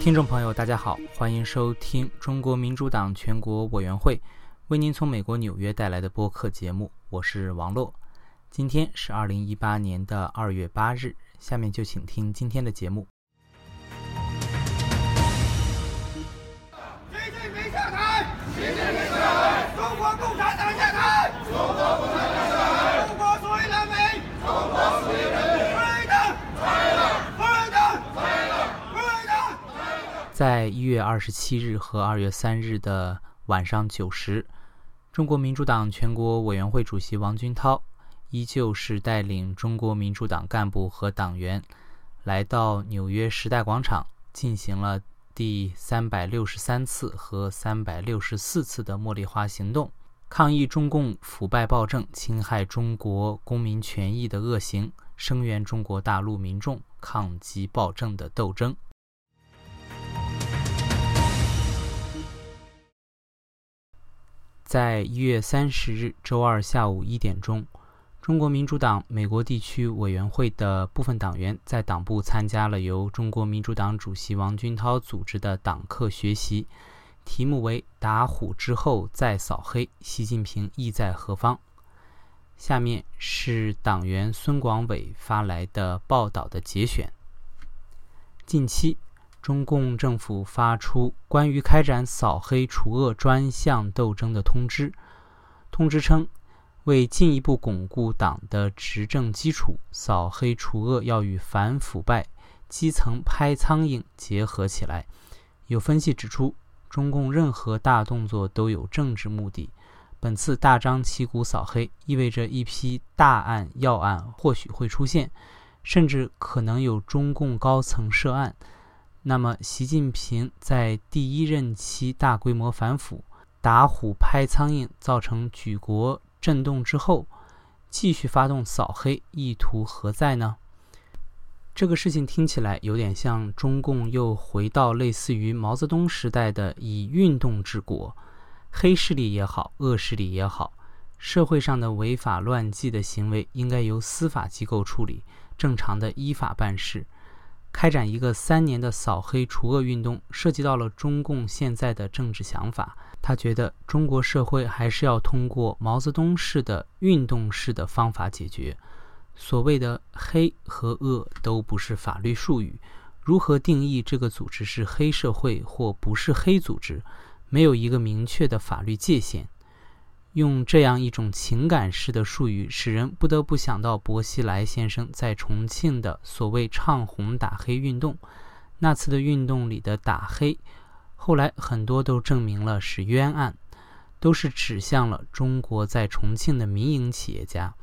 听众朋友，大家好，欢迎收听中国民主党全国委员会为您从美国纽约带来的播客节目，我是王洛。今天是二零一八年的二月八日，下面就请听今天的节目。在一月二十七日和二月三日的晚上九时，中国民主党全国委员会主席王军涛依旧是带领中国民主党干部和党员来到纽约时代广场，进行了第三百六十三次和三百六十四次的茉莉花行动，抗议中共腐败暴政、侵害中国公民权益的恶行，声援中国大陆民众抗击暴政的斗争。在一月三十日周二下午一点钟，中国民主党美国地区委员会的部分党员在党部参加了由中国民主党主席王军涛组织的党课学习，题目为“打虎之后再扫黑，习近平意在何方”。下面是党员孙广伟发来的报道的节选。近期，中共政府发出关于开展扫黑除恶专项斗争的通知。通知称，为进一步巩固党的执政基础，扫黑除恶要与反腐败、基层拍苍蝇结合起来。有分析指出，中共任何大动作都有政治目的。本次大张旗鼓扫黑，意味着一批大案要案或许会出现，甚至可能有中共高层涉案。那么，习近平在第一任期大规模反腐、打虎拍苍蝇，造成举国震动之后，继续发动扫黑，意图何在呢？这个事情听起来有点像中共又回到类似于毛泽东时代的以运动治国，黑势力也好，恶势力也好，社会上的违法乱纪的行为应该由司法机构处理，正常的依法办事。开展一个三年的扫黑除恶运动，涉及到了中共现在的政治想法。他觉得中国社会还是要通过毛泽东式的运动式的方法解决。所谓的黑和恶都不是法律术语，如何定义这个组织是黑社会或不是黑组织，没有一个明确的法律界限。用这样一种情感式的术语，使人不得不想到薄熙来先生在重庆的所谓“唱红打黑”运动。那次的运动里的打黑，后来很多都证明了是冤案，都是指向了中国在重庆的民营企业家，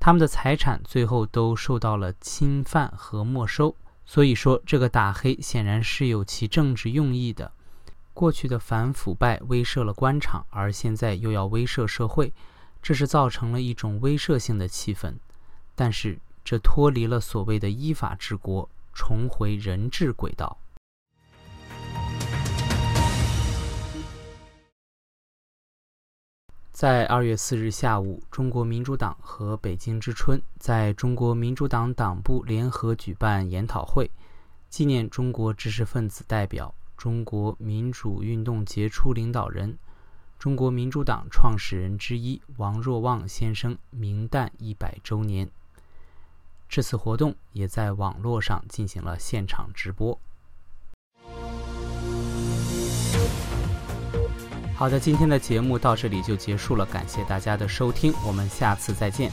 他们的财产最后都受到了侵犯和没收。所以说，这个打黑显然是有其政治用意的。过去的反腐败威慑了官场，而现在又要威慑社会，这是造成了一种威慑性的气氛。但是这脱离了所谓的依法治国，重回人治轨道。在二月四日下午，中国民主党和北京之春在中国民主党党部联合举办研讨会，纪念中国知识分子代表。中国民主运动杰出领导人、中国民主党创始人之一王若望先生明诞一百周年。这次活动也在网络上进行了现场直播。好的，今天的节目到这里就结束了，感谢大家的收听，我们下次再见。